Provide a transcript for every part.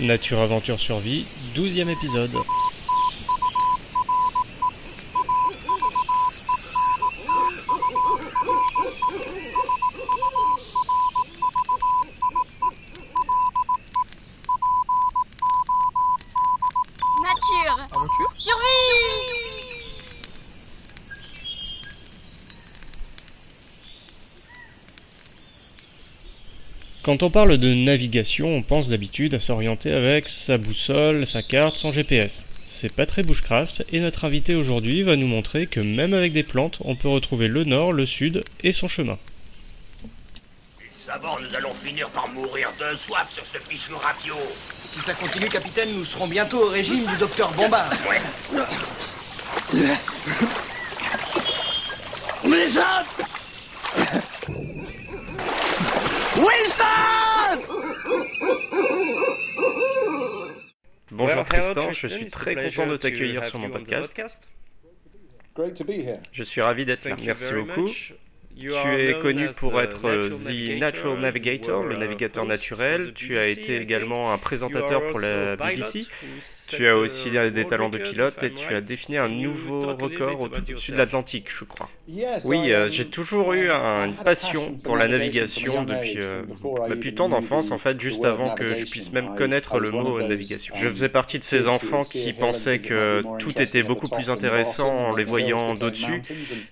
Nature Aventure Survie, 12e épisode. Quand on parle de navigation, on pense d'habitude à s'orienter avec sa boussole, sa carte, son GPS. C'est pas très bushcraft et notre invité aujourd'hui va nous montrer que même avec des plantes, on peut retrouver le nord, le sud et son chemin. D'abord, nous allons finir par mourir de soif sur ce fichu rafio. Si ça continue, capitaine, nous serons bientôt au régime du docteur Bombard. Ouais. Wilson Wilson Bonjour Tristan, je suis très content de t'accueillir sur mon podcast. Great to be here. Je suis ravi d'être là. Merci beaucoup. Tu es connu pour être euh, The Natural Navigator, le navigateur naturel. Tu as été également un présentateur pour la BBC. Tu as aussi des talents de pilote et tu as défini un nouveau record au-dessus de l'Atlantique, je crois. Yes, Oui, I, euh, um, j'ai toujours eu un- une passion pour la navigation depuis, euh, depuis tant d'enfance, en fait, juste avant que je puisse même connaître le mot navigation. Je faisais partie de ces enfants qui pensaient que tout était beaucoup plus intéressant en les voyant d'au-dessus.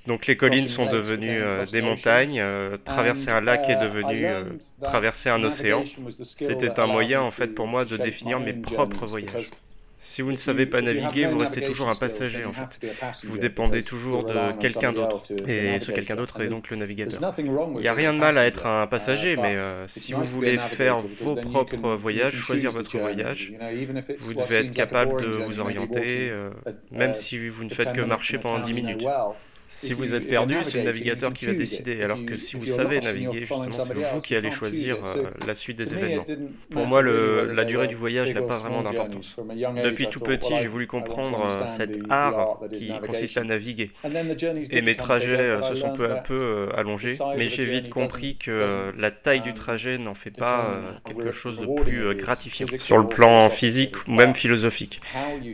Donc les collines sont devenues euh, des montagnes, euh, traverser un lac est devenu euh, traverser un océan. C'était un moyen en fait pour moi de définir mes propres voyages. Si vous ne savez pas naviguer, vous restez toujours un passager en fait. Vous dépendez toujours de quelqu'un d'autre. Et ce quelqu'un d'autre est donc le navigateur. Il n'y a rien de mal à être un passager, mais euh, si vous voulez faire vos propres voyages, choisir votre voyage, vous devez être capable de vous orienter, euh, même si vous ne faites que marcher pendant 10 minutes. Si vous êtes perdu, c'est le navigateur qui va décider, alors que si vous savez naviguer, justement, c'est vous qui allez choisir euh, la suite des événements. Pour moi, le- la durée du voyage n'a pas vraiment d'importance. Depuis tout petit, j'ai voulu comprendre euh, cet art qui consiste à naviguer. Et mes trajets euh, se sont peu à peu allongés, mais j'ai vite compris que la taille du trajet n'en fait pas quelque chose de plus gratifiant sur le plan physique ou même philosophique.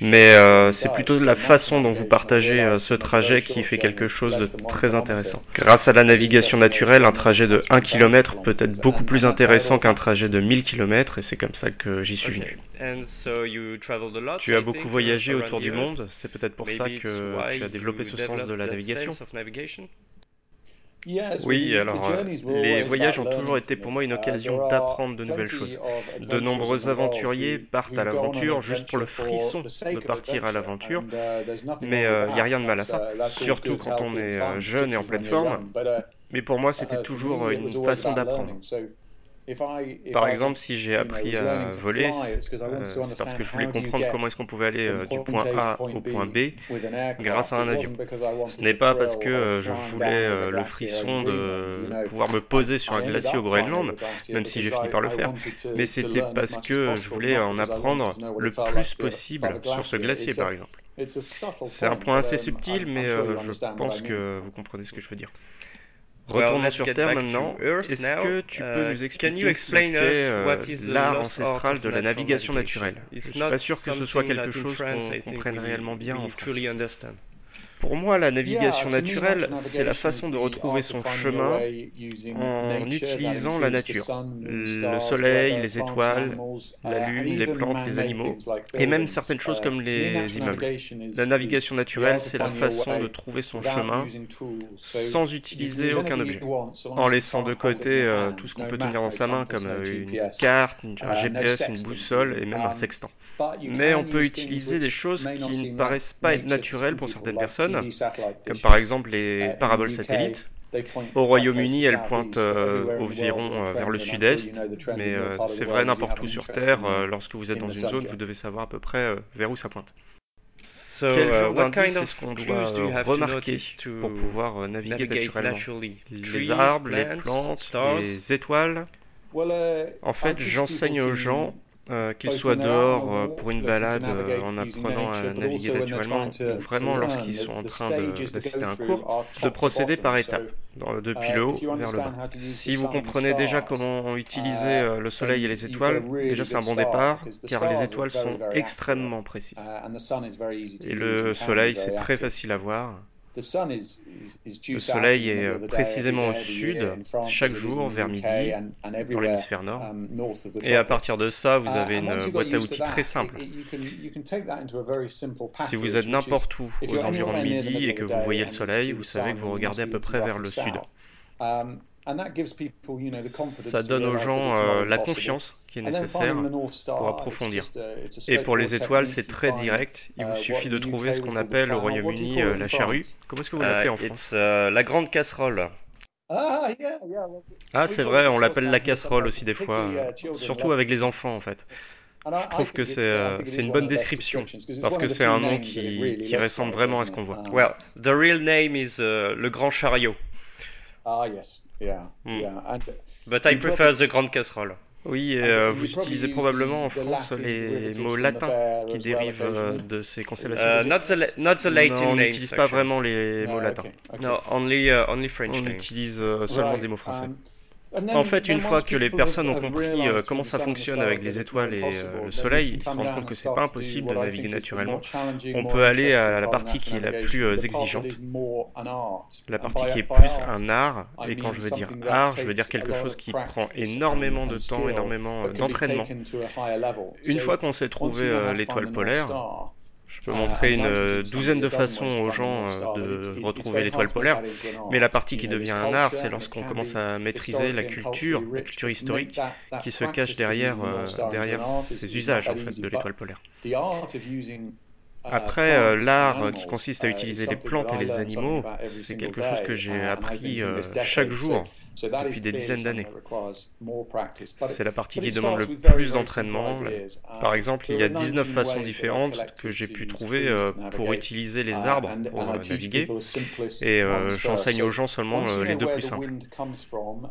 Mais euh, c'est plutôt la façon dont vous partagez ce trajet qui fait quelque chose de très intéressant. Grâce à la navigation naturelle, un trajet de 1 km peut être beaucoup plus intéressant qu'un trajet de 1000 km et c'est comme ça que j'y suis venu. Tu as beaucoup voyagé autour du monde, c'est peut-être pour ça que tu as développé ce sens de la navigation. Oui, alors euh, les voyages ont toujours été pour moi une occasion d'apprendre de nouvelles choses. De nombreux aventuriers partent à l'aventure juste pour le frisson de partir à l'aventure, mais il n'y a rien de mal à ça, surtout quand on est euh, jeune et en pleine forme. Mais pour moi, c'était toujours euh, une façon d'apprendre. Par exemple, si j'ai appris à voler, euh, c'est parce que je voulais comprendre comment est-ce qu'on pouvait aller euh, du point A au point B grâce à un avion. Ce n'est pas parce que euh, je voulais le frisson de pouvoir me poser sur un glacier au Groenland, même si j'ai fini par le faire, mais c'était parce que je voulais en apprendre le plus possible sur ce glacier, par exemple. C'est un point assez subtil, mais je pense que vous comprenez ce que je veux dire. Retournons sur Terre maintenant. Est-ce que tu peux nous expliquer ce qu'est euh, l'art ancestral de la navigation naturelle? Je suis pas sûr que ce soit quelque chose qu'on comprenne réellement bien en France. Pour moi, la navigation naturelle, c'est la façon de retrouver son chemin en utilisant la nature. Le soleil, les étoiles, la lune, les plantes, les animaux, et même certaines choses comme les immeubles. La navigation naturelle, c'est la façon de trouver son chemin sans utiliser aucun objet, en laissant de côté euh, tout ce qu'on peut tenir dans sa main, comme euh, une carte, un GPS, une boussole et même un sextant. Mais on peut utiliser des choses qui ne paraissent pas être naturelles pour certaines personnes, comme par exemple les paraboles satellites. Au Royaume-Uni, elles pointent euh, environ euh, vers le sud-est, mais euh, c'est vrai n'importe où sur Terre. euh, lorsque vous êtes dans une zone, vous devez savoir à peu près euh, vers où ça pointe. Quel genre d'indice est-ce qu'on doit euh, remarquer pour pouvoir euh, naviguer naturellement? Les arbres, les plantes, les étoiles? En fait, j'enseigne aux gens euh, qu'ils soient dehors euh, pour une balade euh, en apprenant à naviguer naturellement, ou vraiment lorsqu'ils sont en train d'assister à un cours, de procéder par étapes, depuis le haut vers le bas. Si vous comprenez déjà comment utiliser le soleil et les étoiles, déjà c'est un bon départ, car les étoiles sont extrêmement précises. Et le soleil, c'est très facile à voir. Le soleil est euh, précisément au sud chaque jour vers midi dans l'hémisphère nord. Um, et à partir de ça, vous uh, avez une boîte à outils très simple. Si vous êtes n'importe où aux environs de midi et que vous voyez le soleil, vous savez que vous regardez à peu près vers le sud. Um, ça donne aux gens euh, la confiance qui est nécessaire pour approfondir. Et pour les étoiles, c'est très direct. Il vous uh, suffit de trouver ce qu'on appelle au Royaume-Uni euh, la charrue. Comment est-ce que vous l'appelez en uh, France? uh, La grande casserole. Ah, ah c'est vrai, on l'appelle la casserole aussi des fois, surtout avec les enfants en fait. Je trouve que c'est euh, une bonne description parce que c'est un nom qui, qui ressemble vraiment à ce qu'on voit. Well, the real name is le grand chariot. Ah, yes. Yeah, hmm. yeah. But I prefer the grande casserole. Oui, euh, vous utilisez probablement en France les mots latins qui dérivent euh, de ces constellations. Uh, not, the, not the Latin non, on n'utilise pas vraiment les mots ah, latins. No, only, uh, only French on names. utilise euh, seulement des mots français. Um, En fait, une fois que les personnes ont compris euh, comment ça fonctionne avec les étoiles et euh, le soleil, ils se rendent compte que c'est pas impossible de naviguer naturellement. On peut aller à la partie qui est la plus euh, exigeante, la partie qui est plus un art. Et quand je veux dire art, je veux dire quelque chose qui prend énormément de temps, énormément d'entraînement. Une fois qu'on sait trouver l'étoile polaire, je peux montrer une euh, douzaine de façons aux gens euh, de retrouver l'étoile polaire, mais la partie qui devient un art, c'est lorsqu'on commence à maîtriser la culture, la culture historique qui se cache derrière, euh, derrière ces usages en fait, de l'étoile polaire. Après, l'art qui consiste à utiliser les plantes et les animaux, c'est quelque chose que j'ai appris chaque jour depuis des dizaines d'années. C'est la partie qui demande le plus d'entraînement. Par exemple, il y a 19 façons différentes que j'ai pu trouver euh, pour utiliser les arbres pour euh, naviguer, et euh, j'enseigne aux gens seulement les deux plus simples.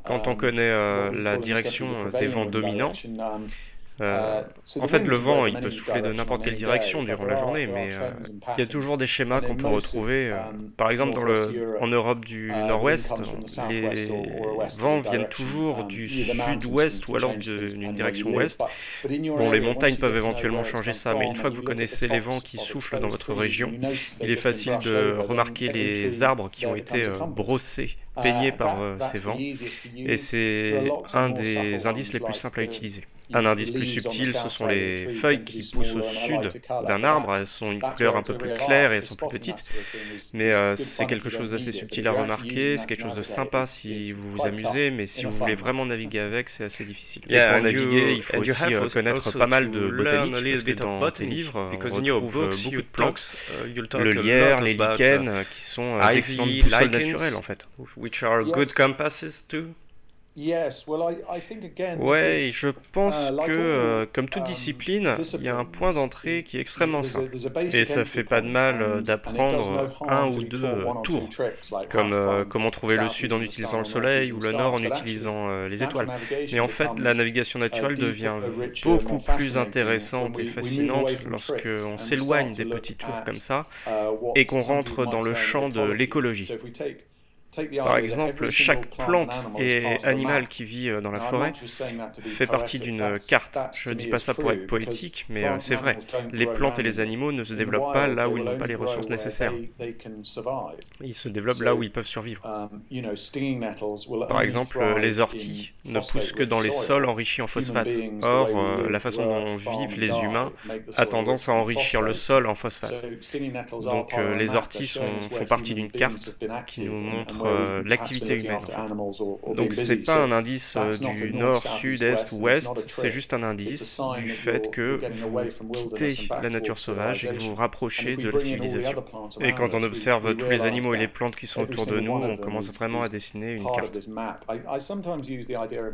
Quand on connaît la direction des vents dominants, euh, en fait, le vent, il peut souffler de n'importe quelle direction durant la journée, mais euh, il y a toujours des schémas qu'on peut retrouver. Euh, par exemple, dans le, en Europe du nord-ouest, les vents viennent toujours du sud-ouest ou alors d'une direction ouest. Bon, les montagnes peuvent éventuellement changer ça, mais une fois que vous connaissez les vents qui soufflent dans votre région, il est facile de remarquer les arbres qui ont été brossés peigné par euh, ces vents, et c'est un des indices les plus simples à utiliser. Un indice plus subtil, ce sont les feuilles qui poussent au sud d'un arbre. Elles sont une couleur un peu plus claire et elles sont plus petites. Mais euh, c'est quelque chose d'assez subtil à remarquer. C'est quelque chose de sympa si vous vous amusez, mais si vous voulez vraiment naviguer avec, c'est assez difficile. Et pour naviguer, il faut aussi euh, connaître pas mal de botanique, parce que dans tes livres, on retrouve beaucoup de plantes. Le lierre, les lichens, qui sont d'excellentes boussoles naturelles en fait which are good compasses too. Ouais, je pense uh, que, euh, comme toute um, discipline, il y a un point d'entrée qui est extrêmement simple. Et ça fait pas de mal euh, d'apprendre un ou deux euh, tours, comme comment trouver le sud en utilisant le soleil ou le nord en utilisant les étoiles. Mais en fait, la navigation naturelle devient beaucoup plus intéressante et fascinante lorsque on s'éloigne des petits tours comme ça uh, et qu'on rentre dans le champ de l'écologie. Par exemple, chaque plante et animal qui vit euh, dans la forêt fait partie d'une carte. Je ne dis pas ça pour être poétique, mais euh, c'est vrai. Les plantes et les animaux ne se développent pas là où ils n'ont pas les ressources nécessaires. Ils se développent là où ils peuvent survivre. Um, Par exemple, les orties ne poussent que dans les sols enrichis en phosphate. Or, euh, la façon dont vivent les humains a tendance à enrichir le sol en phosphate. Donc, les orties font partie d'une carte qui nous montre euh, l'activité humaine. Donc c'est pas un indice euh, du nord, sud, est ou ouest, c'est juste un indice du fait que vous quittez la nature sauvage et que vous vous rapprochez de la civilisation. Et quand on observe tous les animaux et les plantes qui sont autour de nous, on commence vraiment à dessiner une carte.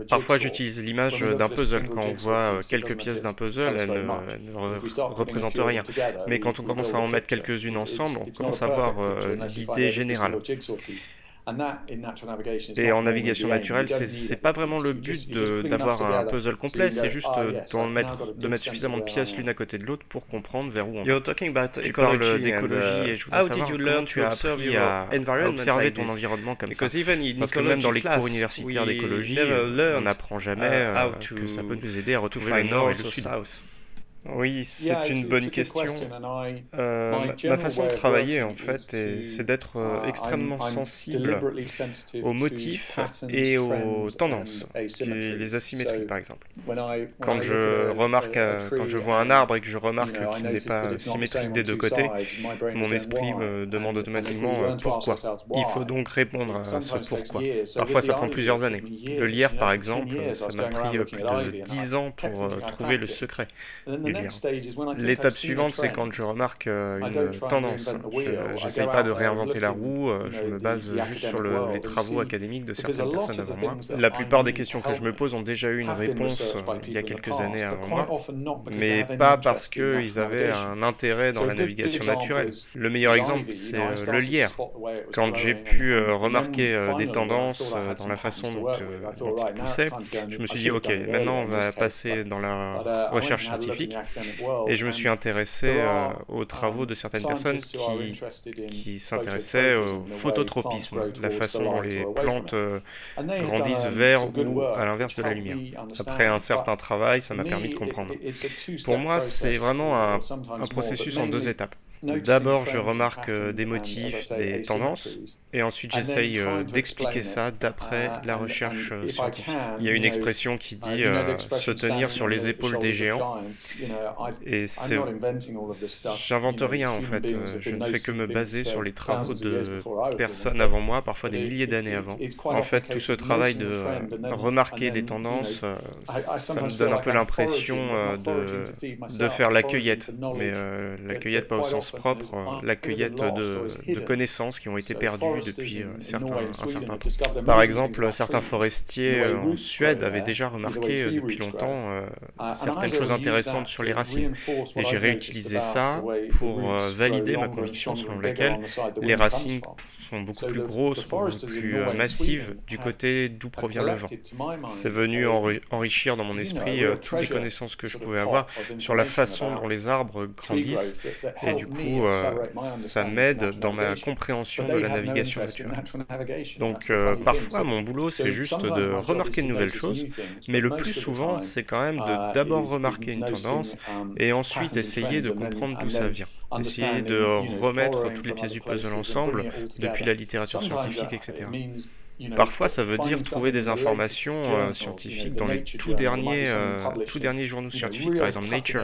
Parfois j'utilise l'image d'un puzzle quand on voit euh, quelques pièces d'un puzzle, elles ne, représentent rien. Mais quand on commence à en mettre quelques-unes ensemble, on commence à voir l'idée générale. Et en navigation naturelle, c'est pas vraiment le but d'avoir un puzzle complet, c'est juste de mettre, de mettre suffisamment de pièces l'une à côté de l'autre pour comprendre vers où on va. Tu parles d'écologie et je voudrais savoir comment tu as appris à, à observer ton environnement comme ça. Parce que même dans les cours universitaires d'écologie, on n'apprend jamais que ça peut nous aider à retrouver le nord et le sud. Oui, c'est une bonne question. Euh, ma, façon de travailler, en fait, c'est d'être euh, uh, extrêmement sensible aux motifs et aux tendances, les asymétries, par exemple. Quand je remarque, euh, quand je vois un arbre et que je remarque qu'il n'est pas symétrique des deux côtés, mon esprit me demande automatiquement pourquoi. Il faut donc répondre à ce pourquoi. Parfois, ça prend plusieurs années. Le lierre, par exemple, ça m'a pris plus de 10 ans pour trouver le secret. L'étape suivante, c'est quand je remarque euh, une tendance. Je n'essaye pas de réinventer la roue, euh, je me base juste sur les travaux académiques de certaines personnes avant moi. La plupart des questions que je me pose ont déjà eu une réponse euh, il y a quelques années avant moi, mais pas parce qu'ils avaient un intérêt dans la navigation naturelle. Le meilleur exemple, c'est le lierre. Quand j'ai pu remarquer des tendances dans la façon dont, dont il poussait, je me suis dit, ok, maintenant on va passer dans la recherche scientifique et je me suis intéressé euh, aux travaux de certaines personnes qui, s'intéressaient au phototropisme, la façon dont les plantes euh, grandissent vers ou à l'inverse de la lumière. Après un certain travail, ça m'a permis de comprendre. Pour moi, c'est vraiment un processus en deux étapes. D'abord, je remarque euh, des motifs, des tendances, et ensuite j'essaye euh, d'expliquer ça d'après uh, la recherche euh, scientifique. Il y a une expression qui dit se tenir sur les épaules des géants, et c'est... J'invente rien en fait, je ne fais que me baser sur les travaux de personnes avant moi, parfois des milliers d'années avant. En fait, tout ce travail de remarquer des tendances, ça me donne un peu l'impression de, de faire la cueillette, mais la cueillette pas au sens propre euh, la cueillette de, connaissances qui ont été perdues depuis euh, certains, un certain temps. Par exemple, certains forestiers euh, en Suède avaient déjà remarqué depuis longtemps certaines choses intéressantes sur les racines. Et j'ai réutilisé ça pour valider ma conviction selon laquelle les racines sont beaucoup plus grosses, beaucoup plus massives du côté d'où provient le vent. C'est venu enrichir dans mon esprit toutes les connaissances que je pouvais avoir sur la façon dont les arbres grandissent et du coup euh, ça m'aide dans ma compréhension de la navigation naturelle. Donc euh, parfois, mon boulot, c'est juste de remarquer de nouvelles choses, mais le plus souvent, c'est quand même de uh, d'abord remarquer une tendance um, et ensuite essayer de comprendre d'où ça vient. Essayer de remettre toutes les pièces du puzzle ensemble depuis la littérature scientifique, etc. Parfois, ça veut dire trouver des informations euh, scientifiques dans les tout derniers, euh, tout derniers journaux scientifiques, par exemple Nature,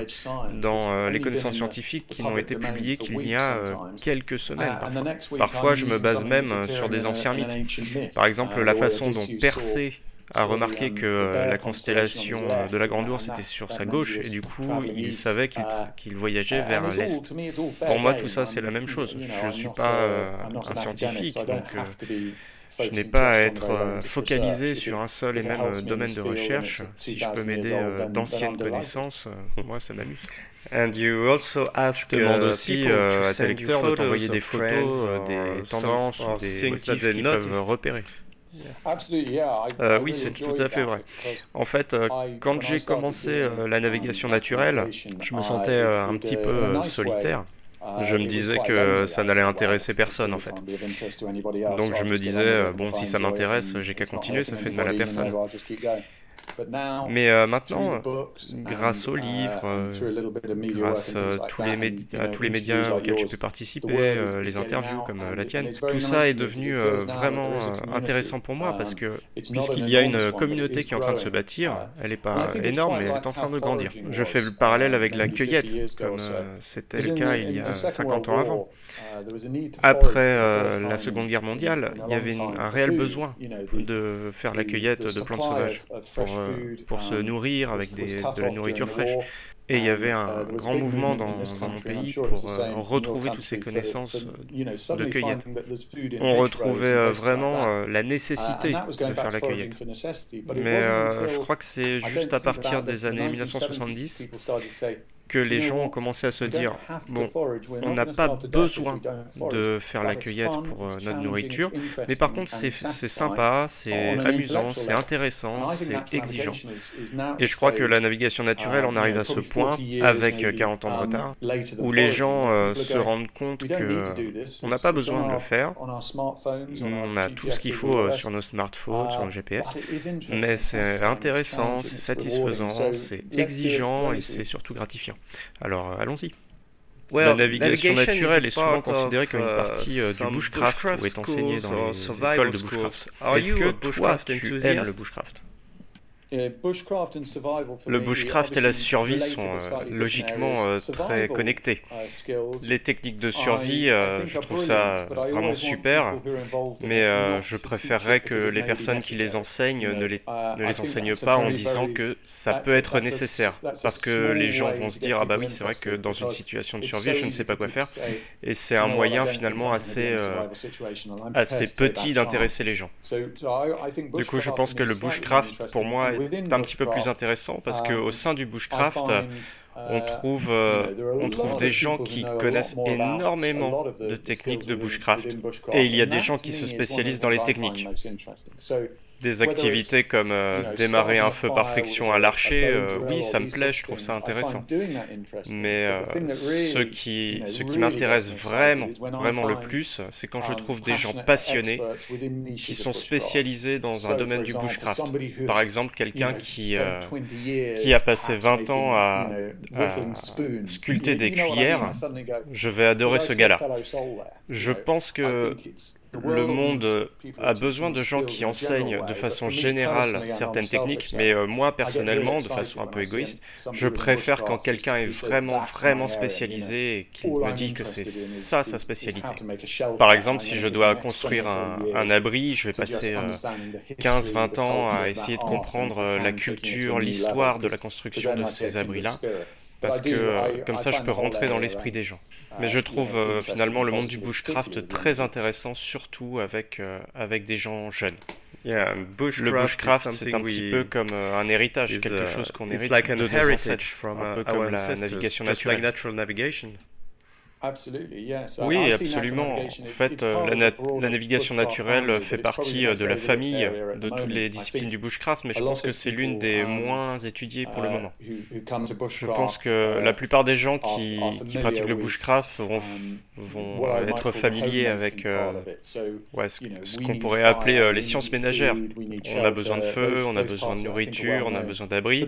dans euh, les connaissances scientifiques qui n'ont été publiées qu'il y a quelques semaines. Parfois. parfois, je me base même sur des anciens mythes. Par exemple, la façon dont Persée a remarqué que la constellation de la Grande Ourse était sur sa gauche et du coup il savait qu'il voyageait vers l'est. Pour moi tout ça c'est la même chose. Je ne suis pas un scientifique donc je n'ai pas à être euh, focalisé sur un seul et même euh, domaine de recherche. Si je peux m'aider euh, d'anciennes connaissances, moi ça m'amuse. And you also ask, je demande aussi à tes lecteurs de t'envoyer des photos, des tendances, des motifs qu'ils peuvent repérer. oui, c'est tout à fait vrai. En fait, quand j'ai commencé la navigation naturelle, je me sentais un petit peu solitaire. Je me disais que ça n'allait intéresser personne en fait. Donc je me disais, bon, si ça m'intéresse, j'ai qu'à continuer, ça fait de mal à personne. Mais euh, maintenant, grâce aux livres, euh, grâce euh, tous les à tous les médias auxquels tu peux participer, les interviews comme la tienne, tout ça est devenu vraiment intéressant pour moi parce que puisqu'il y a une communauté qui est en train de se bâtir, elle n'est pas énorme mais elle est en train de grandir. Je fais le parallèle avec la cueillette, comme c'était le cas il y a 50 ans avant. Après la Seconde Guerre mondiale, il y avait un réel besoin de faire la cueillette de plantes sauvages pour euh, pour se nourrir avec des, de la nourriture fraîche. Et il y avait un grand mouvement dans, dans mon pays pour euh, retrouver toutes ces connaissances de cueillette. On retrouvait euh, vraiment la nécessité de faire la cueillette. Mais je crois que c'est juste à partir des années 1970 que les gens ont commencé à se dire, bon, on n'a pas besoin de faire la cueillette pour euh, notre nourriture, mais par contre c'est sympa, c'est amusant, c'est intéressant, c'est exigeant. Et je crois que la navigation naturelle en arrive à ce point, avec 40 ans de um, retard, où les gens euh, se rendent compte qu'on n'a pas besoin de le faire, on a tout ce qu'il faut euh, sur nos smartphones, sur nos GPS, mais c'est intéressant, c'est satisfaisant, c'est exigeant et c'est surtout gratifiant. Alors, euh, allons-y. la navigation naturelle est souvent considérée comme une partie euh, du bushcraft ou est enseignée dans les écoles de bushcraft. Est-ce que toi, tu aimes le bushcraft? Le bushcraft et la survie sont euh, logiquement euh, très connectés. Uh, les techniques de survie, euh, je trouve ça vraiment super, mais je préférerais que les personnes qui les enseignent ne les, uh, ne les enseignent pas en disant que ça peut être nécessaire, parce que les gens vont se dire ah bah oui c'est vrai que dans une situation de survie je ne sais pas quoi faire, et c'est un moyen finalement assez assez petit d'intéresser les gens. Du coup je pense que le bushcraft pour moi est un petit peu plus intéressant parce qu'au sein du bushcraft, on trouve, euh, on trouve des gens qui connaissent énormément de techniques de bushcraft. Et il y a des gens qui se spécialisent dans les techniques. Des activités comme euh, démarrer un feu par friction à l'archer, euh, oui, ça me plaît, je trouve ça intéressant. Mais ce qui, ce qui m'intéresse vraiment, vraiment le plus, c'est quand je trouve des gens passionnés qui sont spécialisés dans un domaine du bushcraft. Par exemple, quelqu'un qui, qui a passé 20 ans à, sculpter des cuillères, je vais adorer ce gars-là. Je pense que le monde a besoin de gens qui enseignent de façon générale certaines techniques, mais euh, moi personnellement, de façon un peu égoïste, je préfère quand quelqu'un est vraiment, vraiment spécialisé et qu'il me dit que c'est ça sa spécialité. Par exemple, si je dois construire un, abri, je vais passer 15-20 euh, ans à essayer de comprendre euh, la culture, l'histoire de la construction de ces abris-là parce que comme ça je peux rentrer dans l'esprit des gens. Mais je trouve euh, finalement le monde du bushcraft très intéressant, surtout avec, euh, avec des gens jeunes. le bushcraft, c'est un petit peu comme euh, un héritage, quelque chose qu'on hérite de nos ancêtres, un peu comme la navigation naturelle. Oui, absolument. En fait, euh, la, navigation naturelle fait partie euh, de la famille de toutes les disciplines du bushcraft, mais je pense que c'est l'une des um, moins étudiées pour le uh, moment. Je pense que la plupart des gens qui, pratiquent le bushcraft vont, um, vont euh, être familiers avec ouais, ce, qu'on pourrait appeler les sciences ménagères. On a besoin de feu, on a besoin de nourriture, on a besoin d'abri.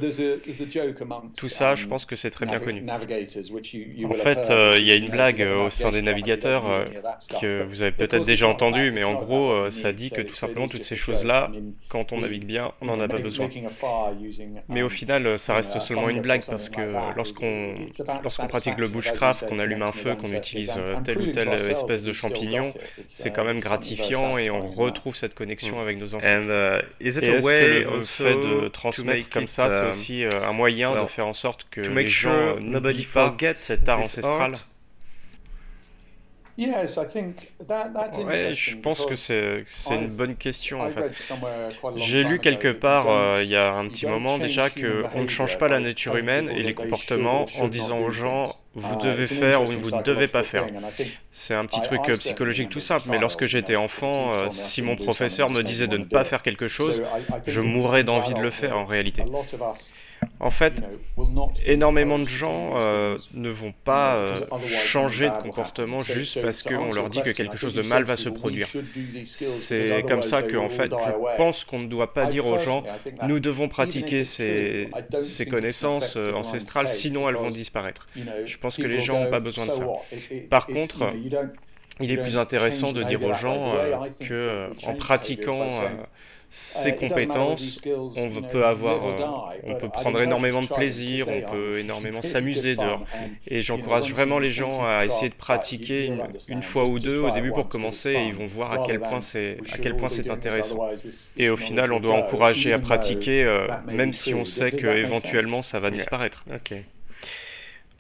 Tout ça, je pense que c'est très bien connu. En fait, il y a une blague euh, au sein des navigateurs euh, que vous avez peut-être déjà entendu, mais en gros, euh, ça dit que tout simplement toutes ces choses-là, quand on navigue bien, on n'en a pas besoin. Mais au final, ça reste seulement une blague parce que lorsqu'on lorsqu'on pratique le bushcraft, qu'on allume un feu, qu'on utilise telle ou telle espèce de champignon, c'est quand même gratifiant et on retrouve cette connexion avec nos ancêtres. et est-ce que le fait de transmettre comme ça, c'est aussi un moyen de faire en sorte que les gens n'oublient pas cet art ancestral Ouais, je pense que c'est une bonne question en fait. J'ai lu quelque part euh, il y a un petit moment déjà que on ne change pas la nature humaine et les comportements en disant aux gens vous uh, devez faire ou vous ne devez pas faire. C'est un petit truc euh, psychologique tout simple, mais lorsque j'étais enfant, euh, si mon professeur me disait de ne pas faire quelque chose, je mourrais d'envie de le faire en réalité. En fait, énormément de gens euh, ne vont pas euh, changer de comportement juste parce qu'on leur dit que quelque chose de mal va se produire. C'est comme ça que, en fait, je pense qu'on ne doit pas dire aux gens nous devons pratiquer ces, ces connaissances euh, ancestrales, sinon elles vont disparaître. Je pense que les gens n'ont pas besoin de ça. Par contre, il est plus intéressant de dire aux gens que en pratiquant ces compétences, on peut avoir, euh, on peut prendre énormément de plaisir, on peut énormément s'amuser dehors. Et j'encourage vraiment les gens à essayer de pratiquer une, fois ou deux au début pour commencer et ils vont voir à quel point c'est, à quel point c'est intéressant. Et au final, on doit encourager à pratiquer, euh, même si on sait que éventuellement ça va disparaître. Okay.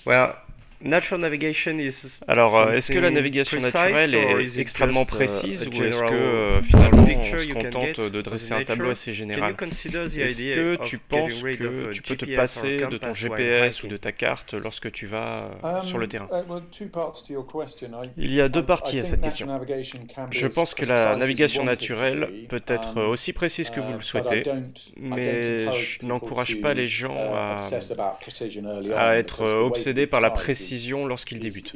Well, Natural navigation is Alors, euh, est-ce que la navigation naturelle est extrêmement précise ou est-ce que euh, finalement on se contente de dresser un tableau assez général? Est-ce que tu penses que tu peux te passer de ton GPS ou de ta carte lorsque tu vas euh, sur le terrain? Il y a deux parties à cette question. Je pense que la navigation naturelle peut être aussi précise que vous le souhaitez, mais je n'encourage pas les gens à, à être obsédés par la précision lorsqu'il débute.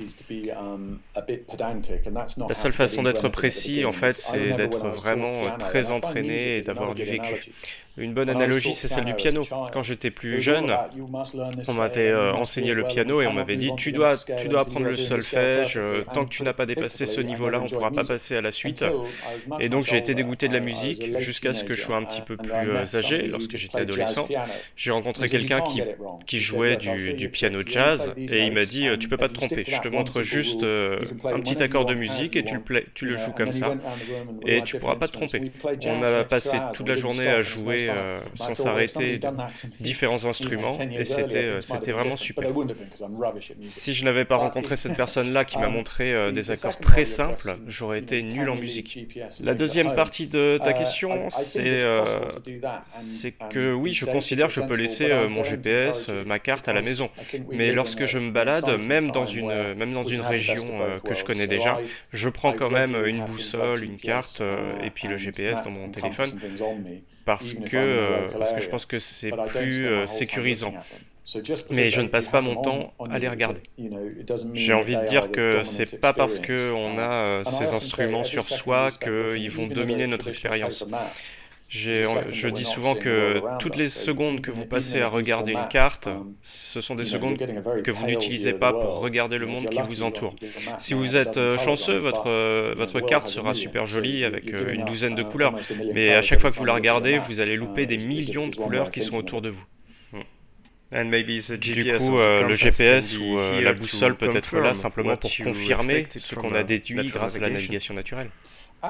La seule façon d'être précis, en fait, c'est d'être vraiment très entraîné et d'avoir du vécu. Une bonne analogie, c'est celle du piano. Quand j'étais plus jeune, on m'avait euh, enseigné le piano et on m'avait dit tu dois, tu dois apprendre le solfège. Euh, tant que tu n'as pas dépassé ce niveau-là, on ne pourra pas passer à la suite. Et donc j'ai été dégoûté de la musique jusqu'à ce que je sois un petit peu plus euh, âgé. Lorsque j'étais adolescent, j'ai rencontré quelqu'un qui, qui jouait du, du, piano jazz et il m'a dit tu peux pas te tromper. Je te montre juste un petit accord de musique et tu le, tu le joues comme ça et tu pourras pas te tromper. On a passé toute la journée à jouer euh, sans s'arrêter différents instruments. Et c'était euh, c'était vraiment super. Si je n'avais pas rencontré cette personne-là qui m'a um, montré euh, des accords très simples, j'aurais été nul en musique. La deuxième partie de ta question, c'est c'est que oui, je considère que je peux laisser mon GPS, ma carte à la maison. Mais lorsque je me balade, même dans une même dans une région que je connais déjà, je prends quand même une boussole, une carte et puis le GPS dans mon téléphone parce que, euh, parce que je pense que c'est plus euh, sécurisant. Mais je ne passe pas mon temps à les regarder. J'ai envie de dire que c'est pas parce qu'on a euh, ces instruments sur soi qu'ils vont dominer notre expérience. Je dis souvent que toutes les secondes que vous passez à regarder une carte, ce sont des secondes que vous n'utilisez pas pour regarder le monde qui vous entoure. Si vous êtes euh, chanceux, votre, euh, votre carte sera super jolie avec euh, une douzaine de couleurs, mais à chaque fois que vous la regardez, vous allez louper des millions de couleurs qui sont autour de vous. Hmm. Du coup, le GPS ou la boussole peut être là simplement pour confirmer ce qu'on a déduit grâce à la navigation naturelle. Uh,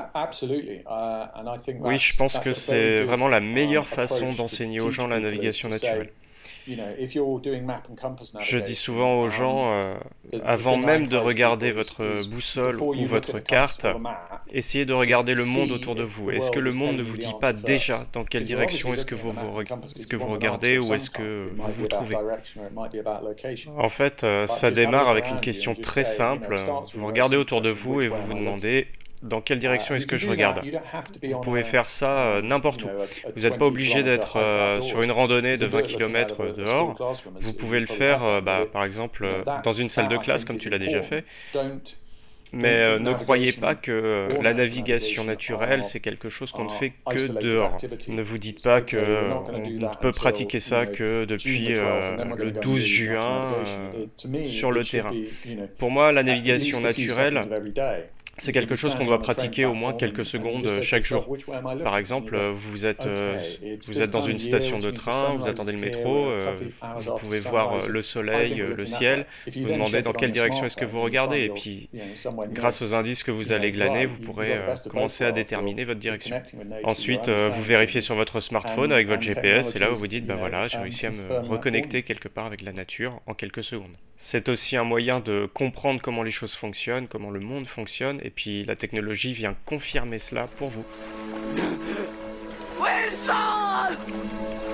oui, je pense que c'est vraiment la meilleure façon d'enseigner aux gens la navigation naturelle. Je dis souvent aux um, gens, euh, avant même de regarder votre boussole ou votre carte, essayez de regarder le monde autour de vous. Est-ce que le monde ne vous dit pas déjà dans quelle direction est-ce que vous, que vous regardez ou est-ce que vous vous trouvez? En fait, euh, ça démarre avec une question très simple. Vous regardez autour de vous et vous vous demandez dans quelle direction est-ce que je regarde Vous pouvez faire ça euh, n'importe où. Vous n'êtes pas obligé d'être euh, sur une randonnée de 20 km dehors. Vous pouvez le faire, euh, bah, par exemple, dans une salle de classe, comme tu l'as déjà fait. Mais ne croyez pas que la navigation naturelle, c'est quelque chose qu'on ne fait que dehors. Ne vous dites pas qu'on ne peut pratiquer ça que depuis le 12 juin sur le terrain. Pour moi, la navigation naturelle, c'est quelque chose qu'on doit pratiquer au moins quelques secondes chaque jour. Par exemple, vous êtes, euh, vous êtes dans une station de train, vous attendez le métro, euh, vous pouvez voir euh, le soleil, le ciel, vous demandez dans quelle direction est-ce que vous regardez, et puis grâce aux indices que vous allez glaner, vous pourrez commencer à déterminer votre direction. Ensuite, vous vérifiez sur votre smartphone avec votre GPS, et là vous vous dites, ben voilà, j'ai réussi à me reconnecter quelque part avec la nature en quelques secondes. C'est aussi un moyen de comprendre comment les choses fonctionnent, comment le monde fonctionne, et puis la technologie vient confirmer cela pour vous.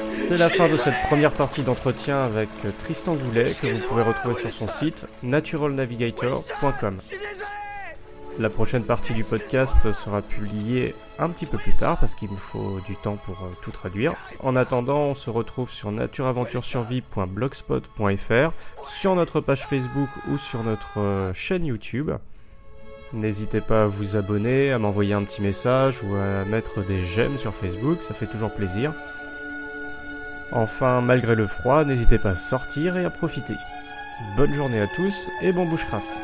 C'est la fin de cette première partie d'entretien avec Tristan Goulet que vous pouvez retrouver sur son site naturalnavigator.com. La prochaine partie du podcast sera publiée un petit peu plus tard parce qu'il me faut du temps pour euh, tout traduire. En attendant, on se retrouve sur natureaventuresurvie.blogspot.fr, sur notre page Facebook ou sur notre euh, chaîne YouTube. N'hésitez pas à vous abonner, à m'envoyer un petit message ou à mettre des j'aime sur Facebook, ça fait toujours plaisir. Enfin, malgré le froid, n'hésitez pas à sortir et à profiter. Bonne journée à tous et bon bushcraft